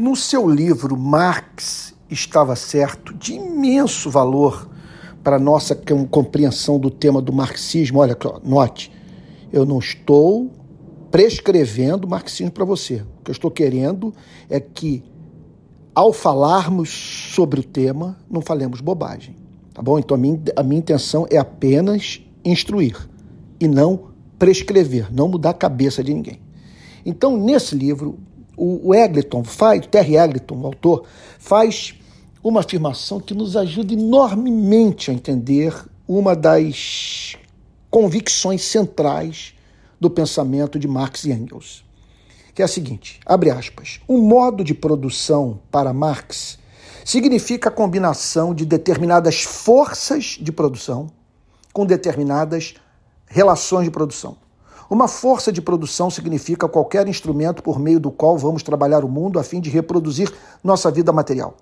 No seu livro, Marx estava certo, de imenso valor para a nossa compreensão do tema do marxismo. Olha, note, eu não estou prescrevendo marxismo para você. O que eu estou querendo é que, ao falarmos sobre o tema, não falemos bobagem. Tá bom? Então a minha, a minha intenção é apenas instruir e não prescrever, não mudar a cabeça de ninguém. Então, nesse livro, o, Eglinton faz, o Terry Eglinton, o autor, faz uma afirmação que nos ajuda enormemente a entender uma das convicções centrais do pensamento de Marx e Engels, que é a seguinte, abre aspas, um modo de produção para Marx significa a combinação de determinadas forças de produção com determinadas relações de produção. Uma força de produção significa qualquer instrumento por meio do qual vamos trabalhar o mundo a fim de reproduzir nossa vida material.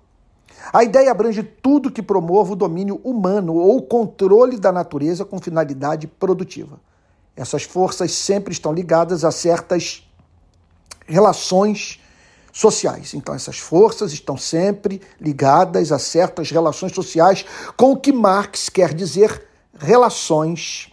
A ideia abrange tudo que promova o domínio humano ou controle da natureza com finalidade produtiva. Essas forças sempre estão ligadas a certas relações sociais. Então, essas forças estão sempre ligadas a certas relações sociais, com o que Marx quer dizer relações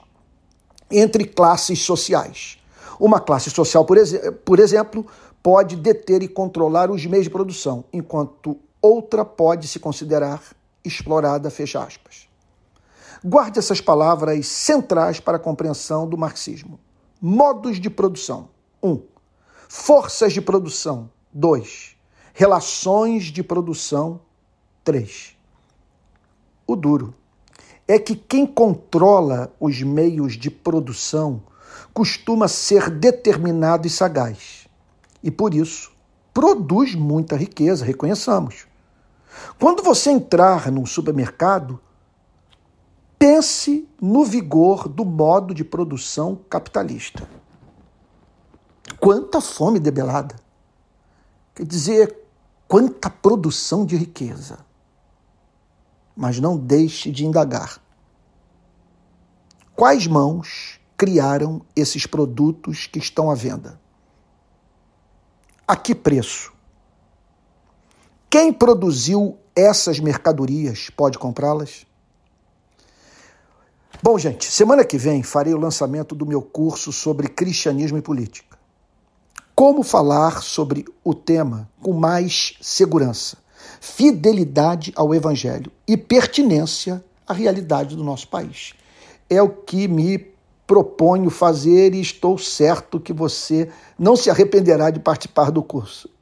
entre classes sociais. Uma classe social, por, ex por exemplo, pode deter e controlar os meios de produção, enquanto outra pode se considerar explorada, fecha aspas. Guarde essas palavras centrais para a compreensão do marxismo. Modos de produção. 1. Um, forças de produção. 2. Relações de produção. 3. O duro é que quem controla os meios de produção costuma ser determinado e sagaz. E por isso produz muita riqueza, reconheçamos. Quando você entrar num supermercado, pense no vigor do modo de produção capitalista. Quanta fome debelada! Quer dizer, quanta produção de riqueza mas não deixe de indagar. Quais mãos criaram esses produtos que estão à venda? A que preço? Quem produziu essas mercadorias pode comprá-las? Bom, gente, semana que vem farei o lançamento do meu curso sobre cristianismo e política. Como falar sobre o tema com mais segurança? Fidelidade ao Evangelho e pertinência à realidade do nosso país. É o que me proponho fazer e estou certo que você não se arrependerá de participar do curso.